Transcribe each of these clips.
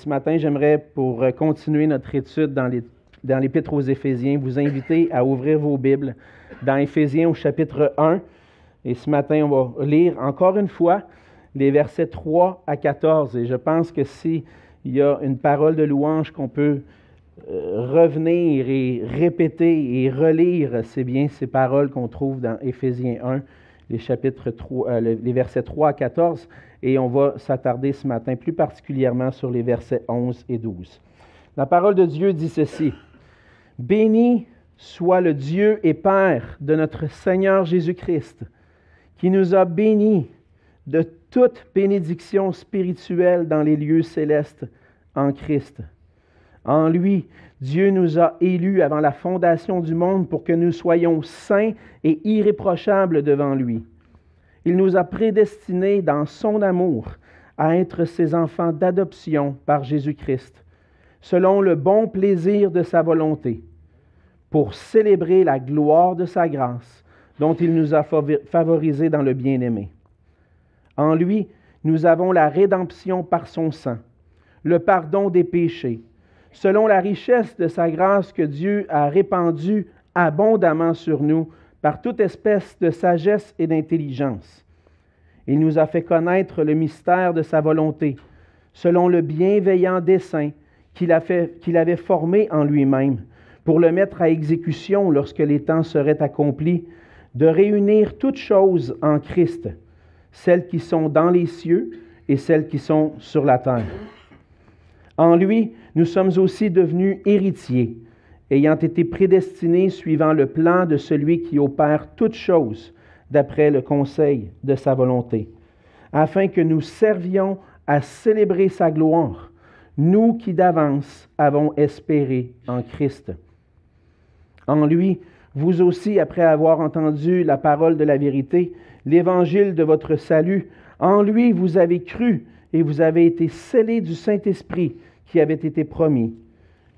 Ce matin, j'aimerais, pour euh, continuer notre étude dans l'Épître aux Éphésiens, vous inviter à ouvrir vos Bibles dans Éphésiens au chapitre 1. Et ce matin, on va lire encore une fois les versets 3 à 14. Et je pense que s'il y a une parole de louange qu'on peut euh, revenir et répéter et relire, c'est bien ces paroles qu'on trouve dans Éphésiens 1, les, chapitres 3, euh, les versets 3 à 14 et on va s'attarder ce matin plus particulièrement sur les versets 11 et 12. La parole de Dieu dit ceci. Béni soit le Dieu et Père de notre Seigneur Jésus-Christ, qui nous a bénis de toute bénédiction spirituelle dans les lieux célestes en Christ. En lui, Dieu nous a élus avant la fondation du monde pour que nous soyons saints et irréprochables devant lui. Il nous a prédestinés dans son amour à être ses enfants d'adoption par Jésus-Christ, selon le bon plaisir de sa volonté, pour célébrer la gloire de sa grâce, dont il nous a favorisés dans le bien-aimé. En lui, nous avons la rédemption par son sang, le pardon des péchés, selon la richesse de sa grâce que Dieu a répandue abondamment sur nous par toute espèce de sagesse et d'intelligence. Il nous a fait connaître le mystère de sa volonté, selon le bienveillant dessein qu'il avait formé en lui-même, pour le mettre à exécution lorsque les temps seraient accomplis, de réunir toutes choses en Christ, celles qui sont dans les cieux et celles qui sont sur la terre. En lui, nous sommes aussi devenus héritiers ayant été prédestinés suivant le plan de celui qui opère toutes choses d'après le conseil de sa volonté, afin que nous servions à célébrer sa gloire, nous qui d'avance avons espéré en Christ. En lui, vous aussi, après avoir entendu la parole de la vérité, l'évangile de votre salut, en lui vous avez cru et vous avez été scellés du Saint-Esprit qui avait été promis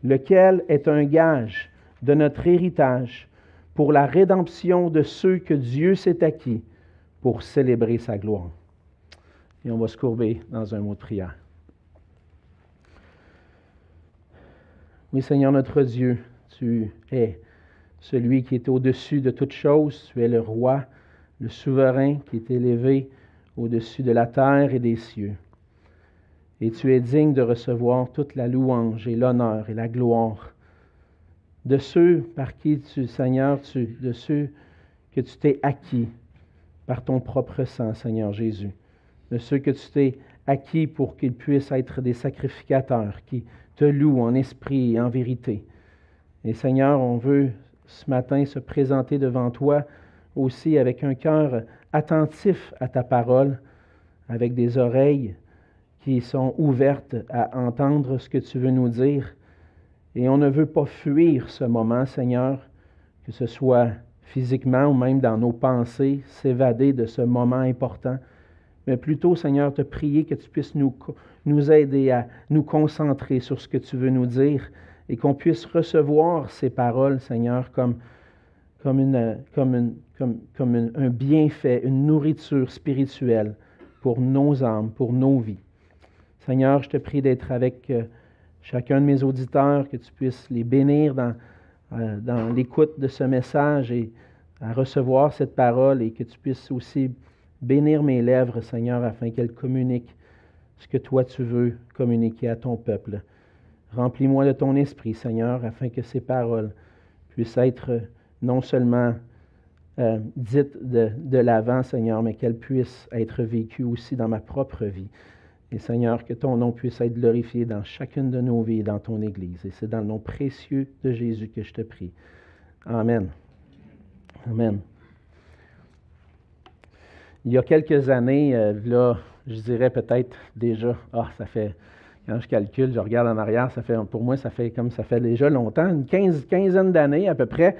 lequel est un gage de notre héritage pour la rédemption de ceux que Dieu s'est acquis pour célébrer sa gloire. Et on va se courber dans un mot de prière. Oui, Seigneur notre Dieu, tu es celui qui est au-dessus de toutes choses. Tu es le roi, le souverain qui est élevé au-dessus de la terre et des cieux et tu es digne de recevoir toute la louange et l'honneur et la gloire de ceux par qui tu, Seigneur, tu, de ceux que tu t'es acquis par ton propre sang, Seigneur Jésus, de ceux que tu t'es acquis pour qu'ils puissent être des sacrificateurs qui te louent en esprit et en vérité. Et Seigneur, on veut ce matin se présenter devant toi aussi avec un cœur attentif à ta parole, avec des oreilles qui sont ouvertes à entendre ce que tu veux nous dire. Et on ne veut pas fuir ce moment, Seigneur, que ce soit physiquement ou même dans nos pensées, s'évader de ce moment important, mais plutôt, Seigneur, te prier que tu puisses nous, nous aider à nous concentrer sur ce que tu veux nous dire et qu'on puisse recevoir ces paroles, Seigneur, comme, comme, une, comme, une, comme, comme un bienfait, une nourriture spirituelle pour nos âmes, pour nos vies. Seigneur, je te prie d'être avec euh, chacun de mes auditeurs, que tu puisses les bénir dans, euh, dans l'écoute de ce message et à recevoir cette parole et que tu puisses aussi bénir mes lèvres, Seigneur, afin qu'elles communiquent ce que toi tu veux communiquer à ton peuple. Remplis-moi de ton esprit, Seigneur, afin que ces paroles puissent être non seulement euh, dites de l'avant, Seigneur, mais qu'elles puissent être vécues aussi dans ma propre vie. Et Seigneur, que ton nom puisse être glorifié dans chacune de nos vies et dans ton Église. Et c'est dans le nom précieux de Jésus que je te prie. Amen. Amen. Il y a quelques années, euh, là, je dirais peut-être déjà, ah, ça fait, quand je calcule, je regarde en arrière, ça fait, pour moi, ça fait comme ça fait déjà longtemps, une quinzaine d'années à peu près.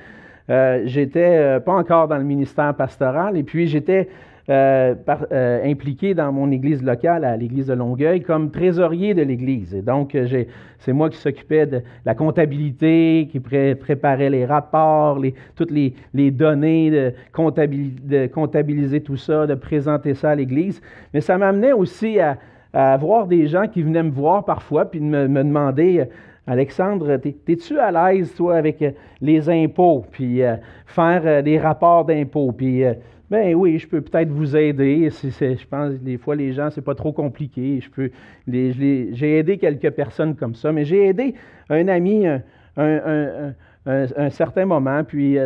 Euh, j'étais euh, pas encore dans le ministère pastoral et puis j'étais euh, euh, impliqué dans mon église locale, à l'église de Longueuil, comme trésorier de l'église. Et donc, euh, c'est moi qui s'occupais de la comptabilité, qui préparait les rapports, toutes les, données, de, comptabiliser tout ça, de présenter ça à l'église. Mais ça m'amenait aussi à, à voir des gens qui venaient me voir parfois, puis me, me demander Alexandre, es-tu à l'aise, toi, avec les impôts, puis faire des rapports d'impôts? Puis, ben oui, je peux peut-être vous aider. je pense des fois, les gens, c'est pas trop compliqué. Je peux, j'ai aidé quelques personnes comme ça, mais j'ai aidé un ami un, un, certain moment. Puis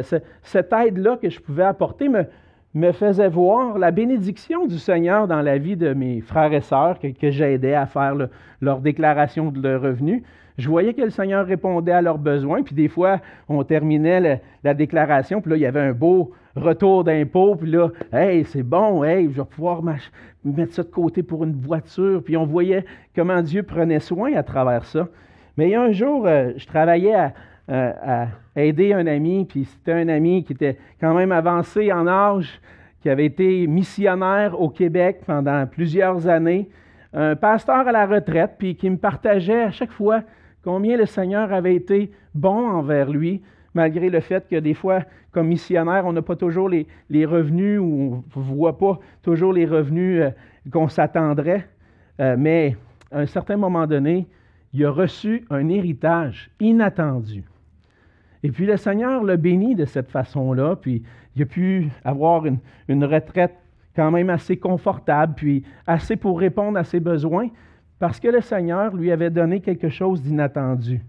cette aide-là que je pouvais apporter me, me faisait voir la bénédiction du Seigneur dans la vie de mes frères et sœurs que, j'aidais à faire leur déclaration de leurs revenus. Je voyais que le Seigneur répondait à leurs besoins, puis des fois, on terminait la, déclaration, puis là, il y avait un beau retour d'impôt, puis là, hey, c'est bon, hey, je vais pouvoir mettre ça de côté pour une voiture, puis on voyait comment Dieu prenait soin à travers ça. Mais il y a un jour, euh, je travaillais à, à, aider un ami, puis c'était un ami qui était quand même avancé en âge, qui avait été missionnaire au Québec pendant plusieurs années, un pasteur à la retraite, puis qui me partageait à chaque fois combien le Seigneur avait été bon envers lui, malgré le fait que des fois, comme missionnaire, on n'a pas toujours les, revenus ou on ne voit pas toujours les revenus euh, qu'on s'attendrait. Euh, mais à un certain moment donné, il a reçu un héritage inattendu. Et puis le Seigneur l'a béni de cette façon-là, puis il a pu avoir une, retraite quand même assez confortable, puis assez pour répondre à ses besoins, parce que le Seigneur lui avait donné quelque chose d'inattendu.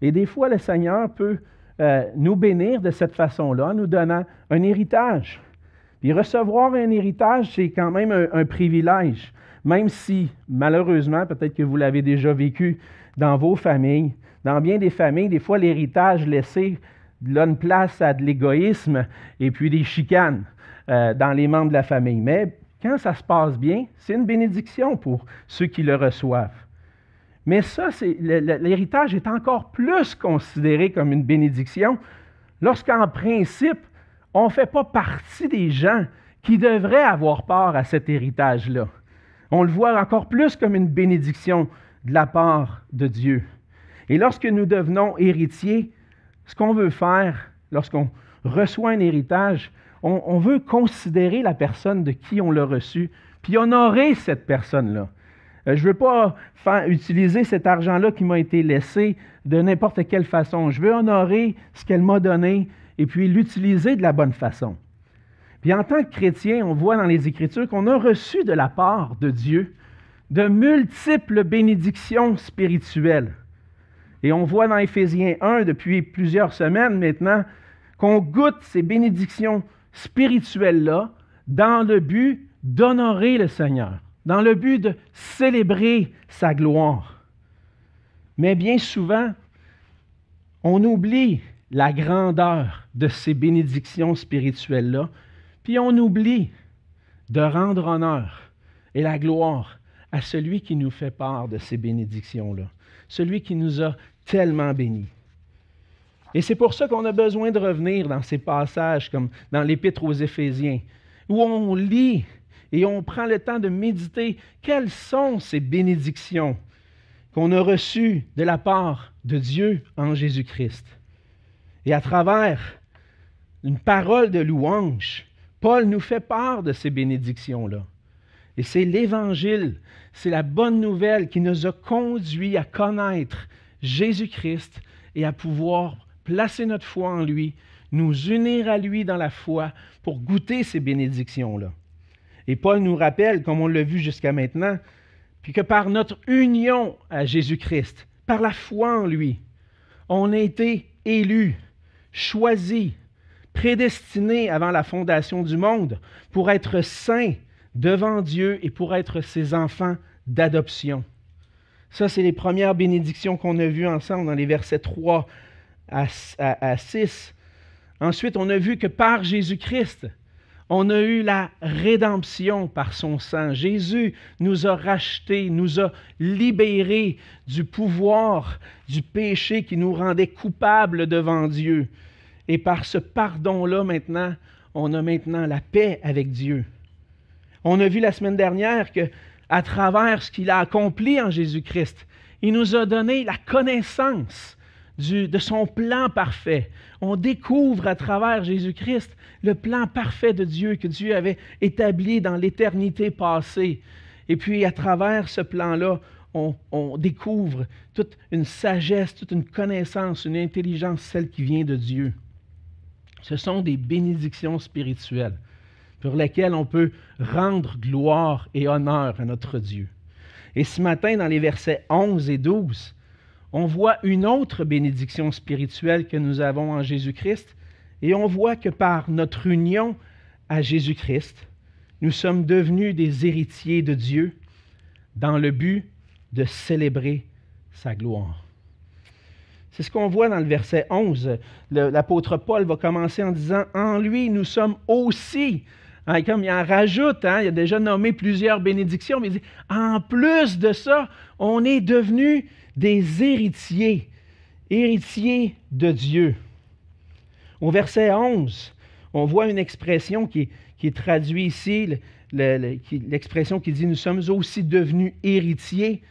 Et des fois, le Seigneur peut euh, nous bénir de cette façon-là, nous donnant un héritage. Puis recevoir un héritage, c'est quand même un, privilège, même si, malheureusement, peut-être que vous l'avez déjà vécu dans vos familles, dans bien des familles, des fois, l'héritage laissé donne place à de l'égoïsme et puis des chicanes euh, dans les membres de la famille. Mais quand ça se passe bien, c'est une bénédiction pour ceux qui le reçoivent. Mais ça, l'héritage est encore plus considéré comme une bénédiction lorsqu'en principe, on ne fait pas partie des gens qui devraient avoir part à cet héritage-là. On le voit encore plus comme une bénédiction de la part de Dieu. Et lorsque nous devenons héritiers, ce qu'on veut faire lorsqu'on reçoit un héritage, on, veut considérer la personne de qui on l'a reçu, puis honorer cette personne-là. Euh, je ne veux pas utiliser cet argent-là qui m'a été laissé de n'importe quelle façon. Je veux honorer ce qu'elle m'a donné et puis l'utiliser de la bonne façon. Puis en tant que chrétien, on voit dans les Écritures qu'on a reçu de la part de Dieu de multiples bénédictions spirituelles. Et on voit dans Éphésiens 1 depuis plusieurs semaines maintenant qu'on goûte ces bénédictions spirituelles-là dans le but d'honorer le Seigneur, dans le but de célébrer sa gloire. Mais bien souvent, on oublie la grandeur de ces bénédictions spirituelles-là, puis on oublie de rendre honneur et la gloire à celui qui nous fait part de ces bénédictions-là celui qui nous a tellement bénis. Et c'est pour ça qu'on a besoin de revenir dans ces passages comme dans l'Épître aux Éphésiens, où on lit et on prend le temps de méditer quelles sont ces bénédictions qu'on a reçues de la part de Dieu en Jésus-Christ. Et à travers une parole de louange, Paul nous fait part de ces bénédictions-là. Et c'est l'Évangile, c'est la bonne nouvelle qui nous a conduits à connaître Jésus-Christ et à pouvoir placer notre foi en lui, nous unir à lui dans la foi pour goûter ces bénédictions-là. Et Paul nous rappelle, comme on l'a vu jusqu'à maintenant, puis que par notre union à Jésus-Christ, par la foi en lui, on a été élus, choisis, prédestinés avant la fondation du monde pour être saints devant Dieu et pour être ses enfants d'adoption. Ça, c'est les premières bénédictions qu'on a vues ensemble dans les versets 3 à, 6. Ensuite, on a vu que par Jésus-Christ, on a eu la rédemption par son sang. Jésus nous a rachetés, nous a libérés du pouvoir du péché qui nous rendait coupables devant Dieu. Et par ce pardon-là, maintenant, on a maintenant la paix avec Dieu. On a vu la semaine dernière que à travers ce qu'il a accompli en Jésus-Christ, il nous a donné la connaissance de son plan parfait. On découvre à travers Jésus-Christ le plan parfait de Dieu que Dieu avait établi dans l'éternité passée Et puis, à travers ce plan-là, on, on, découvre toute une sagesse, toute une connaissance, une intelligence, celle qui vient de Dieu. Ce sont des bénédictions spirituelles pour lesquelles on peut rendre gloire et honneur à notre Dieu. Et ce matin, dans les versets 11 et 12, on voit une autre bénédiction spirituelle que nous avons en Jésus-Christ, et on voit que par notre union à Jésus-Christ, nous sommes devenus des héritiers de Dieu dans le but de célébrer sa gloire. C'est ce qu'on voit dans le verset 11. L'apôtre Paul va commencer en disant, En lui, nous sommes aussi. Hein, comme il en rajoute, hein, il a déjà nommé plusieurs bénédictions, mais il dit, en plus de ça, on est devenus des héritiers, héritiers de Dieu. Au verset 11, on voit une expression qui est, traduite ici, l'expression qui dit Nous sommes aussi devenus héritiers.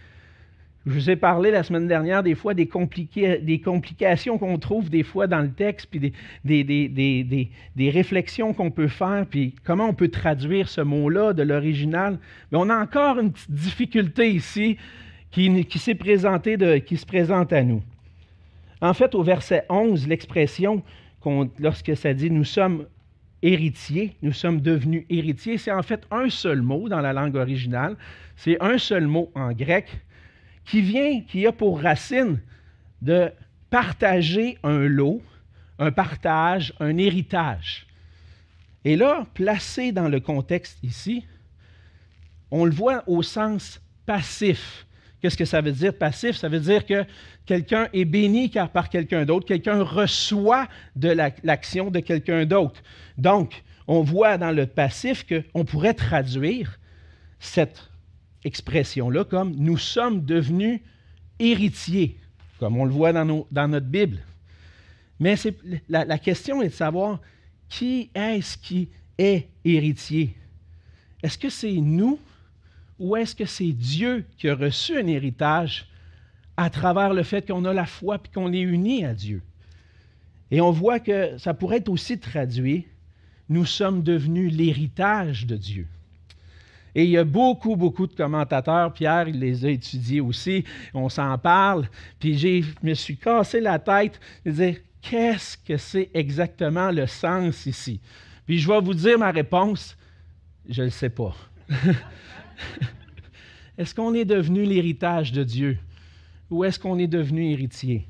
Je vous ai parlé la semaine dernière des fois des, complications qu'on trouve des fois dans le texte, puis des, réflexions qu'on peut faire, puis comment on peut traduire ce mot-là de l'original. Mais on a encore une petite difficulté ici qui s'est présentée, qui se présente à nous. En fait, au verset 11, l'expression lorsque ça dit nous sommes héritiers, nous sommes devenus héritiers, c'est en fait un seul mot dans la langue originale. C'est un seul mot en grec qui vient, qui a pour racine de partager un lot, un partage, un héritage. Et là, placé dans le contexte ici, on le voit au sens passif. Qu'est-ce que ça veut dire passif? Ça veut dire que quelqu'un est béni par quelqu'un d'autre, quelqu'un reçoit de l'action de quelqu'un d'autre. Donc, on voit dans le passif qu'on pourrait traduire cette expression-là comme nous sommes devenus héritiers, comme on le voit dans, dans notre Bible. Mais la, la question est de savoir qui est-ce qui est héritier? Est-ce que c'est nous ou est-ce que c'est Dieu qui a reçu un héritage à travers le fait qu'on a la foi et qu'on est unis à Dieu? Et on voit que ça pourrait être aussi traduit, nous sommes devenus l'héritage de Dieu. Et il y a beaucoup, beaucoup de commentateurs, Pierre, il les a étudiés aussi, on s'en parle, puis je me suis cassé la tête de dire, qu'est-ce que c'est exactement le sens ici? Puis je vais vous dire ma réponse, je ne le sais pas. est-ce qu'on est devenu l'héritage de Dieu? Ou est-ce qu'on est devenu héritier?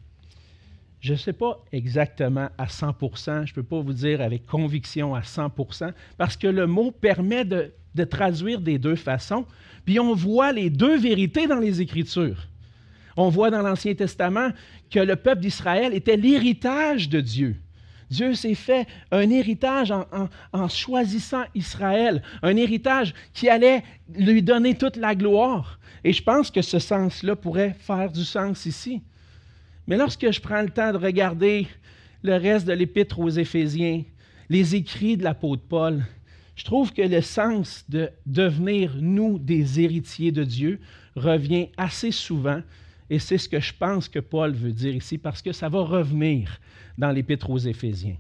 Je ne sais pas exactement à 100 je ne peux pas vous dire avec conviction à 100% parce que le mot permet de, de traduire des deux façons, puis on voit les deux vérités dans les Écritures. On voit dans l'Ancien Testament que le peuple d'Israël était l'héritage de Dieu. Dieu s'est fait un héritage en, choisissant Israël, un héritage qui allait lui donner toute la gloire. Et je pense que ce sens-là pourrait faire du sens ici. Mais lorsque je prends le temps de regarder le reste de l'épître aux Éphésiens, les écrits de l'apôtre Paul, je trouve que le sens de devenir, nous, des héritiers de Dieu revient assez souvent. Et c'est ce que je pense que Paul veut dire ici, parce que ça va revenir dans l'Épître aux Éphésiens.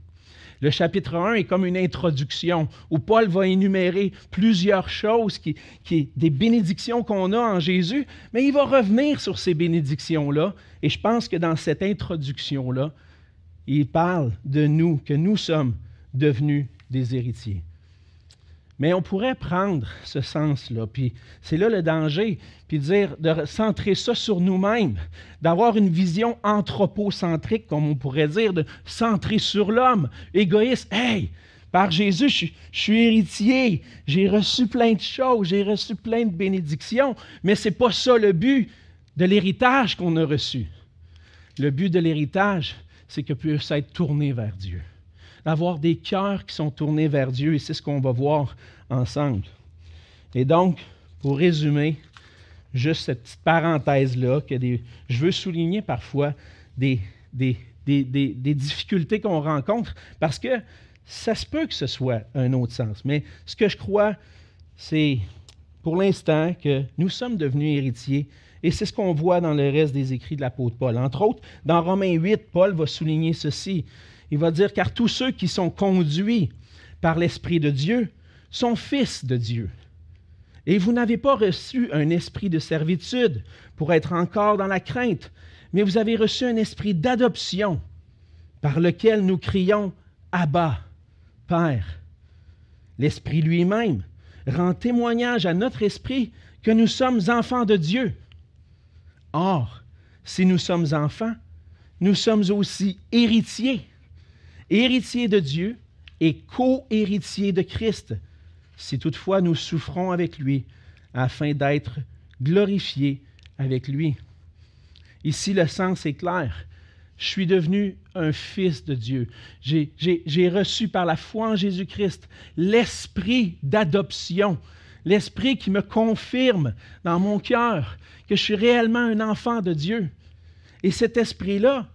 Le chapitre 1 est comme une introduction où Paul va énumérer plusieurs choses, des bénédictions qu'on a en Jésus, mais il va revenir sur ces bénédictions-là. Et je pense que dans cette introduction-là, il parle de nous, que nous sommes devenus des héritiers. Mais on pourrait prendre ce sens-là, puis c'est là le danger, puis dire de centrer ça sur nous-mêmes, d'avoir une vision anthropocentrique, comme on pourrait dire, de centrer sur l'homme, égoïste. Hey, par Jésus, je, suis héritier, j'ai reçu plein de choses, j'ai reçu plein de bénédictions, mais ce n'est pas ça le but de l'héritage qu'on a reçu. Le but de l'héritage, c'est que puisse être tourné vers Dieu d'avoir des cœurs qui sont tournés vers Dieu, et c'est ce qu'on va voir ensemble. Et donc, pour résumer, juste cette petite parenthèse-là, que je veux souligner parfois des, des, des difficultés qu'on rencontre, parce que ça se peut que ce soit un autre sens. Mais ce que je crois, c'est pour l'instant que nous sommes devenus héritiers. Et c'est ce qu'on voit dans le reste des écrits de l'apôtre Paul. Entre autres, dans Romains 8, Paul va souligner ceci. Il va dire, car tous ceux qui sont conduits par l'Esprit de Dieu sont fils de Dieu. Et vous n'avez pas reçu un esprit de servitude pour être encore dans la crainte, mais vous avez reçu un esprit d'adoption par lequel nous crions Abba, Père. L'Esprit lui-même rend témoignage à notre esprit que nous sommes enfants de Dieu. Or, si nous sommes enfants, nous sommes aussi héritiers, héritiers de Dieu et co-héritiers de Christ, si toutefois nous souffrons avec lui, afin d'être glorifiés avec lui. Ici, le sens est clair. Je suis devenu un fils de Dieu. J'ai reçu par la foi en Jésus-Christ l'esprit d'adoption, l'esprit qui me confirme dans mon cœur que je suis réellement un enfant de Dieu. Et cet esprit-là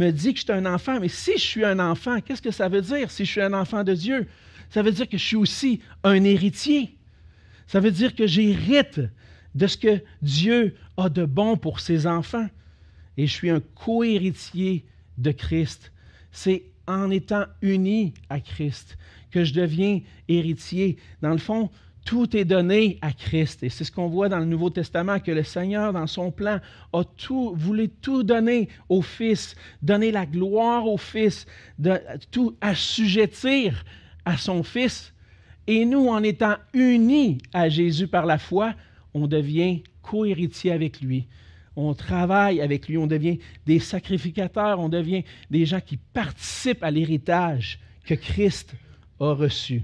me dit que je suis un enfant. Mais si je suis un enfant, qu'est-ce que ça veut dire si je suis un enfant de Dieu? Ça veut dire que je suis aussi un héritier. Ça veut dire que j'hérite de ce que Dieu a de bon pour ses enfants et je suis un co-héritier de Christ. C'est en étant uni à Christ que je deviens héritier. Dans le fond, tout est donné à Christ. Et c'est ce qu'on voit dans le Nouveau Testament, que le Seigneur, dans son plan, a tout, voulait tout donner au Fils, donner la gloire au Fils, tout assujettir à son Fils. Et nous, en étant unis à Jésus par la foi, on devient co-héritier avec lui on travaille avec lui, on devient des sacrificateurs, on devient des gens qui participent à l'héritage que Christ a reçu.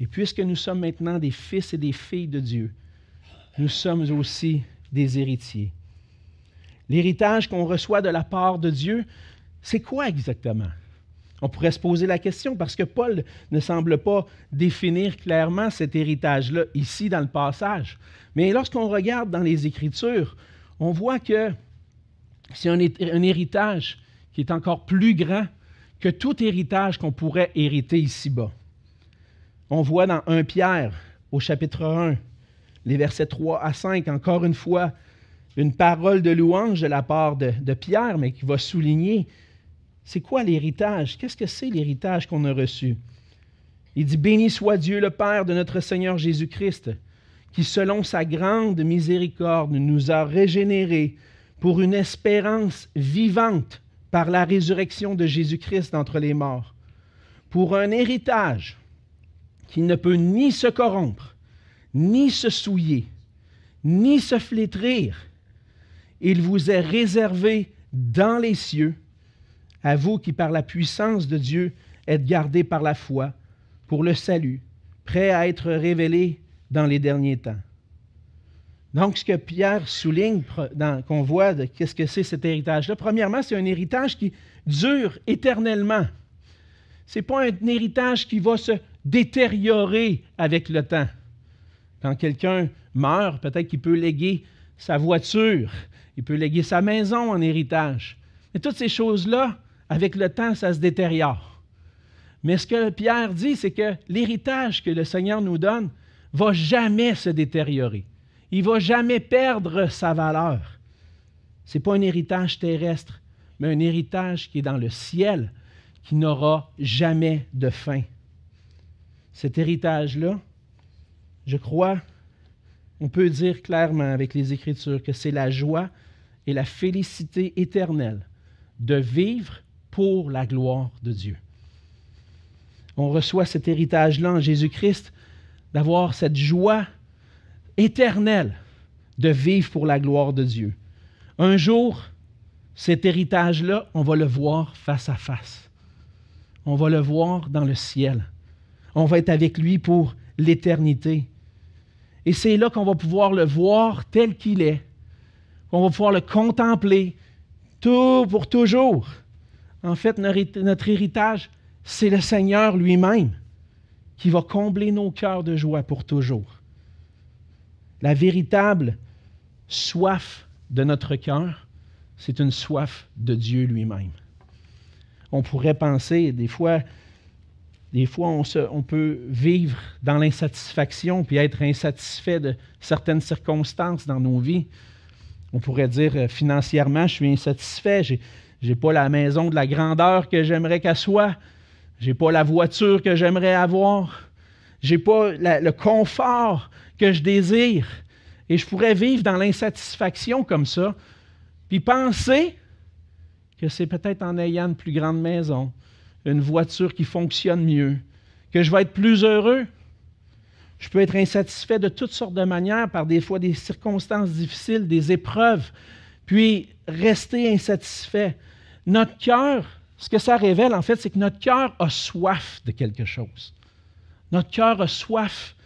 Et puisque nous sommes maintenant des fils et des filles de Dieu, nous sommes aussi des héritiers. L'héritage qu'on reçoit de la part de Dieu, c'est quoi exactement? On pourrait se poser la question parce que Paul ne semble pas définir clairement cet héritage-là ici dans le passage. Mais lorsqu'on regarde dans les Écritures, on voit que c'est un, héritage qui est encore plus grand que tout héritage qu'on pourrait hériter ici-bas. On voit dans 1 Pierre, au chapitre 1, les versets 3 à 5, encore une fois, une parole de louange de la part de, Pierre, mais qui va souligner c'est quoi l'héritage? Qu'est-ce que c'est l'héritage qu'on a reçu? Il dit Béni soit Dieu le Père de notre Seigneur Jésus-Christ qui, selon sa grande miséricorde, nous a régénérés pour une espérance vivante par la résurrection de Jésus-Christ d'entre les morts, pour un héritage qui ne peut ni se corrompre, ni se souiller, ni se flétrir. Il vous est réservé dans les cieux, à vous qui par la puissance de Dieu êtes gardés par la foi pour le salut, prêt à être révélé dans les derniers temps. Donc, ce que Pierre souligne, qu'on voit de qu'est-ce que c'est cet héritage-là, premièrement, c'est un héritage qui dure éternellement. Ce n'est pas un héritage qui va se détériorer avec le temps. Quand quelqu'un meurt, peut-être qu'il peut léguer sa voiture, il peut léguer sa maison en héritage. Mais toutes ces choses-là, avec le temps, ça se détériore. Mais ce que Pierre dit, c'est que l'héritage que le Seigneur nous donne, va jamais se détériorer. Il va jamais perdre sa valeur. Ce n'est pas un héritage terrestre, mais un héritage qui est dans le ciel, qui n'aura jamais de fin. Cet héritage-là, je crois, on peut dire clairement avec les Écritures que c'est la joie et la félicité éternelle de vivre pour la gloire de Dieu. On reçoit cet héritage-là en Jésus-Christ d'avoir cette joie éternelle de vivre pour la gloire de Dieu. Un jour, cet héritage-là, on va le voir face à face. On va le voir dans le ciel. On va être avec lui pour l'éternité. Et c'est là qu'on va pouvoir le voir tel qu'il est, qu'on va pouvoir le contempler tout pour toujours. En fait, notre héritage, c'est le Seigneur lui-même qui va combler nos cœurs de joie pour toujours. La véritable soif de notre cœur, c'est une soif de Dieu lui-même. On pourrait penser, des fois, des fois on, peut vivre dans l'insatisfaction puis être insatisfait de certaines circonstances dans nos vies. On pourrait dire euh, financièrement, je suis insatisfait, je n'ai pas la maison de la grandeur que j'aimerais qu'elle soit, j'ai pas la voiture que j'aimerais avoir. Je n'ai pas le confort que je désire. Et je pourrais vivre dans l'insatisfaction comme ça, puis penser que c'est peut-être en ayant une plus grande maison, une voiture qui fonctionne mieux, que je vais être plus heureux. Je peux être insatisfait de toutes sortes de manières, par des fois des circonstances difficiles, des épreuves, puis rester insatisfait. Notre cœur, ce que ça révèle en fait, c'est que notre cœur a soif de quelque chose. Notre cœur a soif,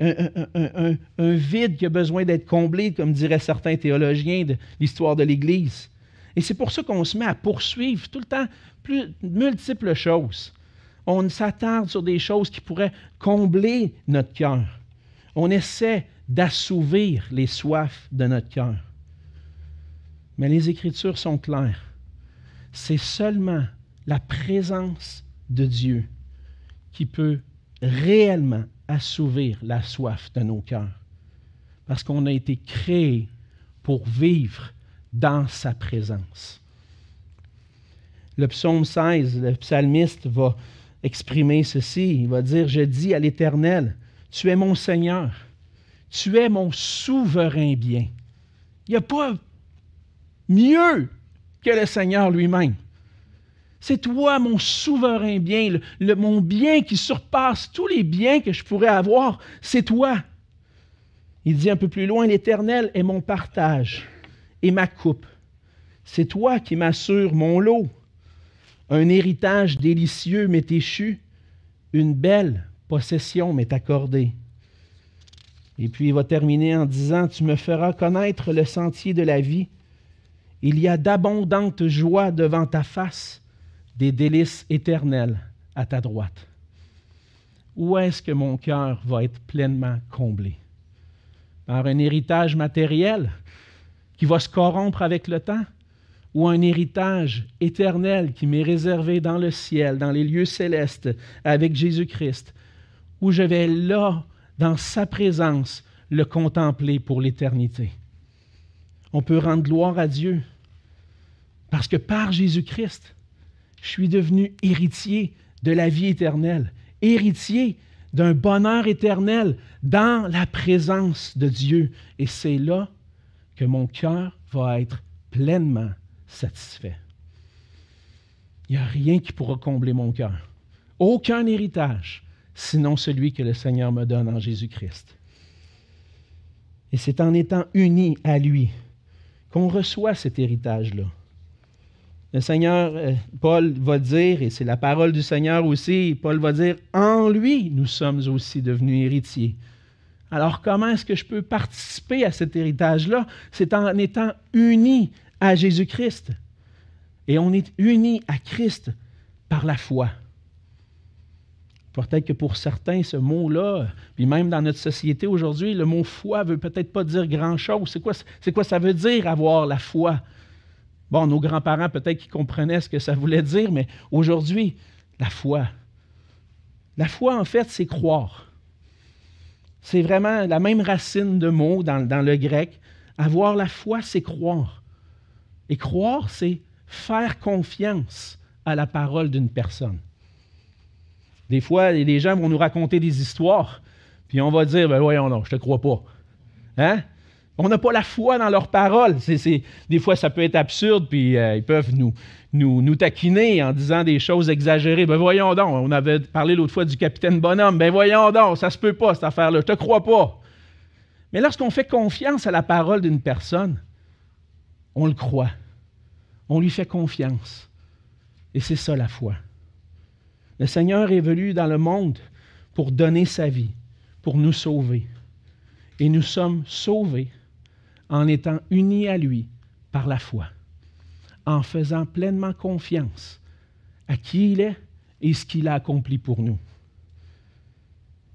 un, vide qui a besoin d'être comblé, comme diraient certains théologiens de l'histoire de l'Église. Et c'est pour ça qu'on se met à poursuivre tout le temps plus, multiples choses. On s'attarde sur des choses qui pourraient combler notre cœur. On essaie d'assouvir les soifs de notre cœur. Mais les Écritures sont claires. C'est seulement la présence de Dieu qui peut réellement assouvir la soif de nos cœurs. Parce qu'on a été créé pour vivre dans sa présence. Le psaume 16, le psalmiste va exprimer ceci. Il va dire, je dis à l'Éternel, tu es mon Seigneur, tu es mon souverain bien. Il n'y a pas mieux que le Seigneur lui-même. C'est toi, mon souverain bien, le, mon bien qui surpasse tous les biens que je pourrais avoir. C'est toi. Il dit un peu plus loin, l'Éternel est mon partage et ma coupe. C'est toi qui m'assures mon lot. Un héritage délicieux m'est échu, une belle possession m'est accordée. Et puis il va terminer en disant, Tu me feras connaître le sentier de la vie. Il y a d'abondantes joies devant ta face, des délices éternelles à ta droite. Où est-ce que mon cœur va être pleinement comblé? Par un héritage matériel qui va se corrompre avec le temps, ou un héritage éternel qui m'est réservé dans le ciel, dans les lieux célestes, avec Jésus-Christ, où je vais là, dans sa présence, le contempler pour l'éternité. On peut rendre gloire à Dieu parce que par Jésus-Christ, je suis devenu héritier de la vie éternelle, héritier d'un bonheur éternel dans la présence de Dieu. Et c'est là que mon cœur va être pleinement satisfait. Il n'y a rien qui pourra combler mon cœur. Aucun héritage, sinon celui que le Seigneur me donne en Jésus-Christ. Et c'est en étant unis à lui qu'on reçoit cet héritage-là. Le Seigneur, euh, Paul va dire, et c'est la parole du Seigneur aussi, Paul va dire, en lui, nous sommes aussi devenus héritiers. Alors comment est-ce que je peux participer à cet héritage-là? C'est en étant unis à Jésus-Christ. Et on est unis à Christ par la foi. Peut-être que pour certains, ce mot-là, puis même dans notre société aujourd'hui, le mot foi veut peut-être pas dire grand-chose. C'est quoi, c'est quoi ça veut dire avoir la foi? Bon, nos grands-parents, peut-être qu'ils comprenaient ce que ça voulait dire, mais aujourd'hui, la foi. La foi, en fait, c'est croire. C'est vraiment la même racine de mots dans le grec. Avoir la foi, c'est croire. Et croire, c'est faire confiance à la parole d'une personne. Des fois, les gens vont nous raconter des histoires, puis on va dire, ben voyons non, je te crois pas. Hein? On n'a pas la foi dans leurs paroles. des fois, ça peut être absurde, puis euh, ils peuvent nous, taquiner en disant des choses exagérées. Ben voyons donc, on avait parlé l'autre fois du capitaine Bonhomme. Ben voyons donc, ça se peut pas, cette affaire-là. Je te crois pas. Mais lorsqu'on fait confiance à la parole d'une personne, on le croit. On lui fait confiance. Et c'est ça la foi. Le Seigneur est venu dans le monde pour donner sa vie, pour nous sauver. Et nous sommes sauvés en étant unis à lui par la foi, en faisant pleinement confiance à qui il est et ce qu'il a accompli pour nous.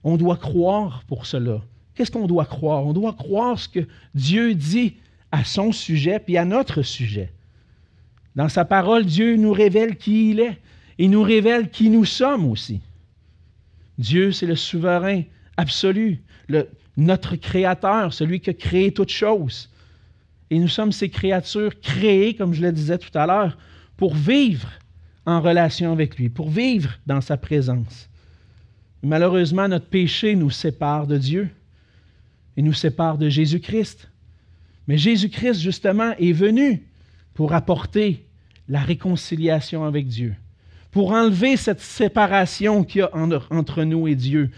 On doit croire pour cela. Qu'est-ce qu'on doit croire? On doit croire ce que Dieu dit à son sujet puis à notre sujet. Dans sa parole, Dieu nous révèle qui il est et nous révèle qui nous sommes aussi. Dieu, c'est le souverain absolu, notre Créateur, celui qui a créé toutes choses. Et nous sommes ces créatures créées, comme je le disais tout à l'heure, pour vivre en relation avec lui, pour vivre dans sa présence. Malheureusement, notre péché nous sépare de Dieu et nous sépare de Jésus-Christ. Mais Jésus-Christ, justement, est venu pour apporter la réconciliation avec Dieu, pour enlever cette séparation qu'il y a entre nous et Dieu.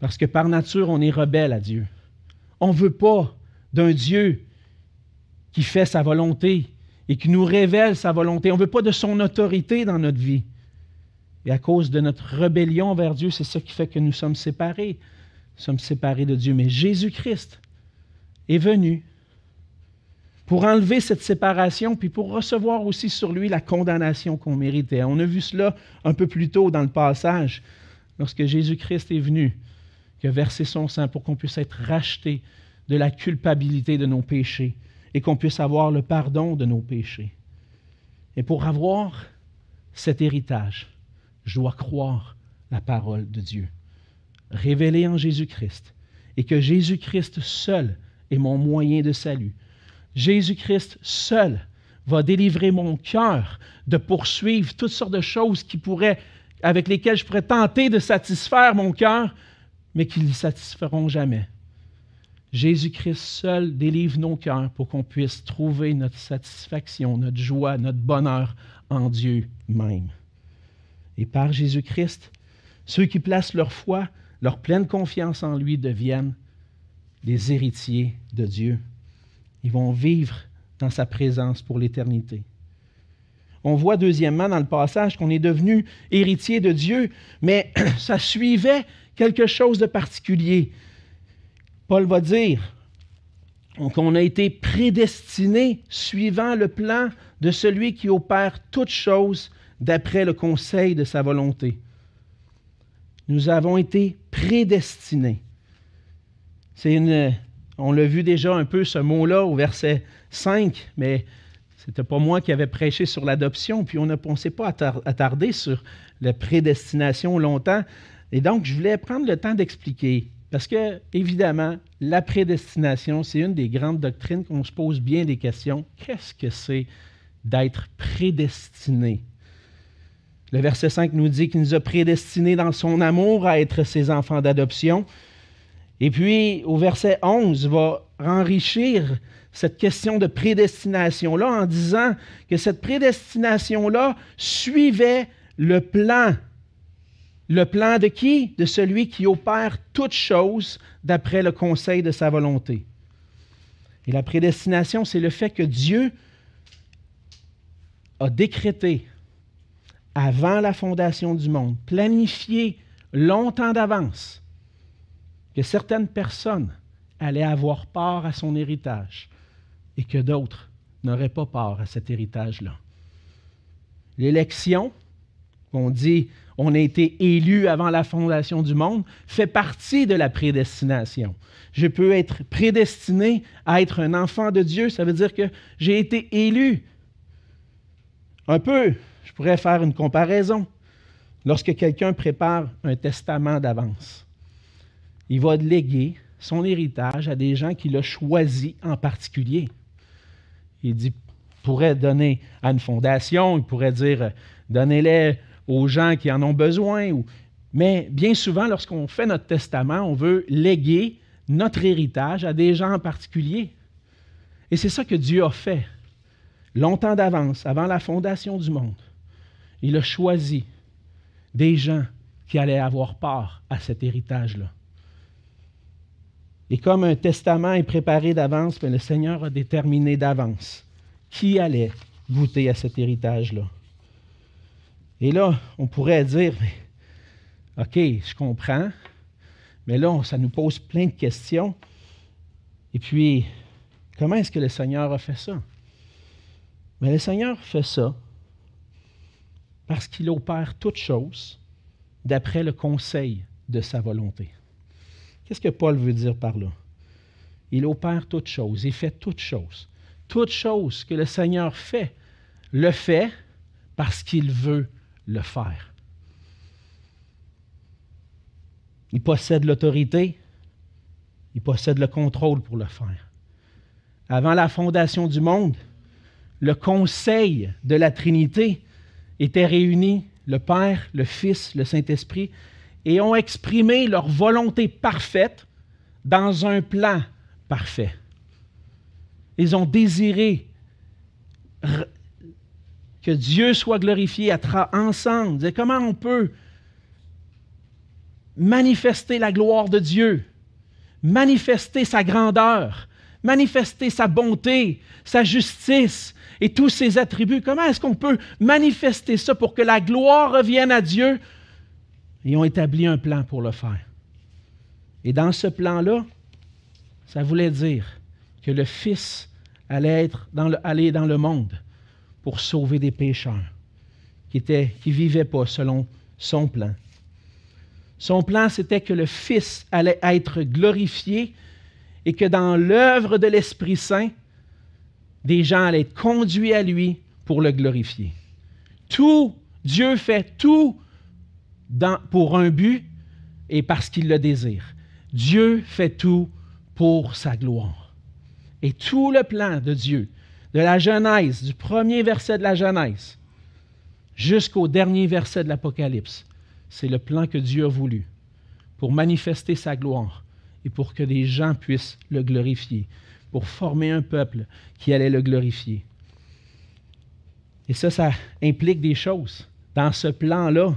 Parce que par nature, on est rebelle à Dieu. On ne veut pas d'un Dieu qui fait sa volonté et qui nous révèle sa volonté. On ne veut pas de son autorité dans notre vie. Et à cause de notre rébellion vers Dieu, c'est ça qui fait que nous sommes séparés. Nous sommes séparés de Dieu. Mais Jésus-Christ est venu pour enlever cette séparation, puis pour recevoir aussi sur lui la condamnation qu'on méritait. On a vu cela un peu plus tôt dans le passage, lorsque Jésus-Christ est venu, qui versé son sang pour qu'on puisse être racheté de la culpabilité de nos péchés et qu'on puisse avoir le pardon de nos péchés. Et pour avoir cet héritage, je dois croire la parole de Dieu, révélée en Jésus-Christ, et que Jésus-Christ seul est mon moyen de salut. Jésus-Christ seul va délivrer mon cœur de poursuivre toutes sortes de choses qui pourraient, avec lesquelles je pourrais tenter de satisfaire mon cœur, mais qui ne satisferont jamais. Jésus-Christ seul délivre nos cœurs pour qu'on puisse trouver notre satisfaction, notre joie, notre bonheur en Dieu même. Et par Jésus-Christ, ceux qui placent leur foi, leur pleine confiance en lui deviennent des héritiers de Dieu. Ils vont vivre dans sa présence pour l'éternité. On voit deuxièmement dans le passage qu'on est devenu héritier de Dieu, mais ça suivait quelque chose de particulier. Paul va dire qu'on a été prédestiné suivant le plan de celui qui opère toutes choses d'après le conseil de sa volonté. Nous avons été prédestinés. C'est une, on l'a vu déjà un peu ce mot-là au verset 5, mais ce n'était pas moi qui avais prêché sur l'adoption, puis on ne pensait pas attarder sur la prédestination longtemps. Et donc, je voulais prendre le temps d'expliquer parce que, évidemment, la prédestination, c'est une des grandes doctrines qu'on se pose bien des questions. Qu'est-ce que c'est d'être prédestiné? Le verset 5 nous dit qu'il nous a prédestinés dans son amour à être ses enfants d'adoption. Et puis, au verset 11, va enrichir cette question de prédestination-là en disant que cette prédestination-là suivait le plan le plan de qui? De celui qui opère toutes choses d'après le conseil de sa volonté. Et la prédestination, c'est le fait que Dieu a décrété avant la fondation du monde, planifié longtemps d'avance, que certaines personnes allaient avoir part à son héritage et que d'autres n'auraient pas part à cet héritage-là. L'élection, on dit on a été élu avant la fondation du monde, fait partie de la prédestination. Je peux être prédestiné à être un enfant de Dieu, ça veut dire que j'ai été élu. Un peu, je pourrais faire une comparaison. Lorsque quelqu'un prépare un testament d'avance, il va léguer son héritage à des gens qu'il a choisis en particulier. Il dit, pourrait donner à une fondation, il pourrait dire, donnez-les aux gens qui en ont besoin. Mais bien souvent, lorsqu'on fait notre testament, on veut léguer notre héritage à des gens en particulier. Et c'est ça que Dieu a fait. Longtemps d'avance, avant la fondation du monde, il a choisi des gens qui allaient avoir part à cet héritage-là. Et comme un testament est préparé d'avance, le Seigneur a déterminé d'avance qui allait goûter à cet héritage-là. Et là, on pourrait dire, OK, je comprends, mais là, ça nous pose plein de questions. Et puis, comment est-ce que le Seigneur a fait ça? Mais le Seigneur fait ça parce qu'il opère toutes choses d'après le conseil de sa volonté. Qu'est-ce que Paul veut dire par là? Il opère toutes choses, il fait toutes choses. Toutes choses que le Seigneur fait, le fait parce qu'il veut le faire. Il possède l'autorité, il possède le contrôle pour le faire. Avant la fondation du monde, le conseil de la Trinité était réuni, le Père, le Fils, le Saint-Esprit, et ont exprimé leur volonté parfaite dans un plan parfait. Ils ont désiré que Dieu soit glorifié à ensemble. comment on peut manifester la gloire de Dieu, manifester sa grandeur, manifester sa bonté, sa justice et tous ses attributs? Comment est-ce qu'on peut manifester ça pour que la gloire revienne à Dieu? Ils ont établi un plan pour le faire. Et dans ce plan-là, ça voulait dire que le Fils allait être dans le, aller dans le monde pour sauver des pécheurs qui ne vivaient pas selon son plan. Son plan, c'était que le Fils allait être glorifié et que dans l'œuvre de l'Esprit Saint, des gens allaient être conduits à lui pour le glorifier. Tout, Dieu fait tout pour un but et parce qu'il le désire. Dieu fait tout pour sa gloire. Et tout le plan de Dieu, de la Genèse, du premier verset de la Genèse, jusqu'au dernier verset de l'Apocalypse, c'est le plan que Dieu a voulu pour manifester sa gloire et pour que des gens puissent le glorifier, pour former un peuple qui allait le glorifier. Et ça, ça implique des choses. Dans ce plan-là,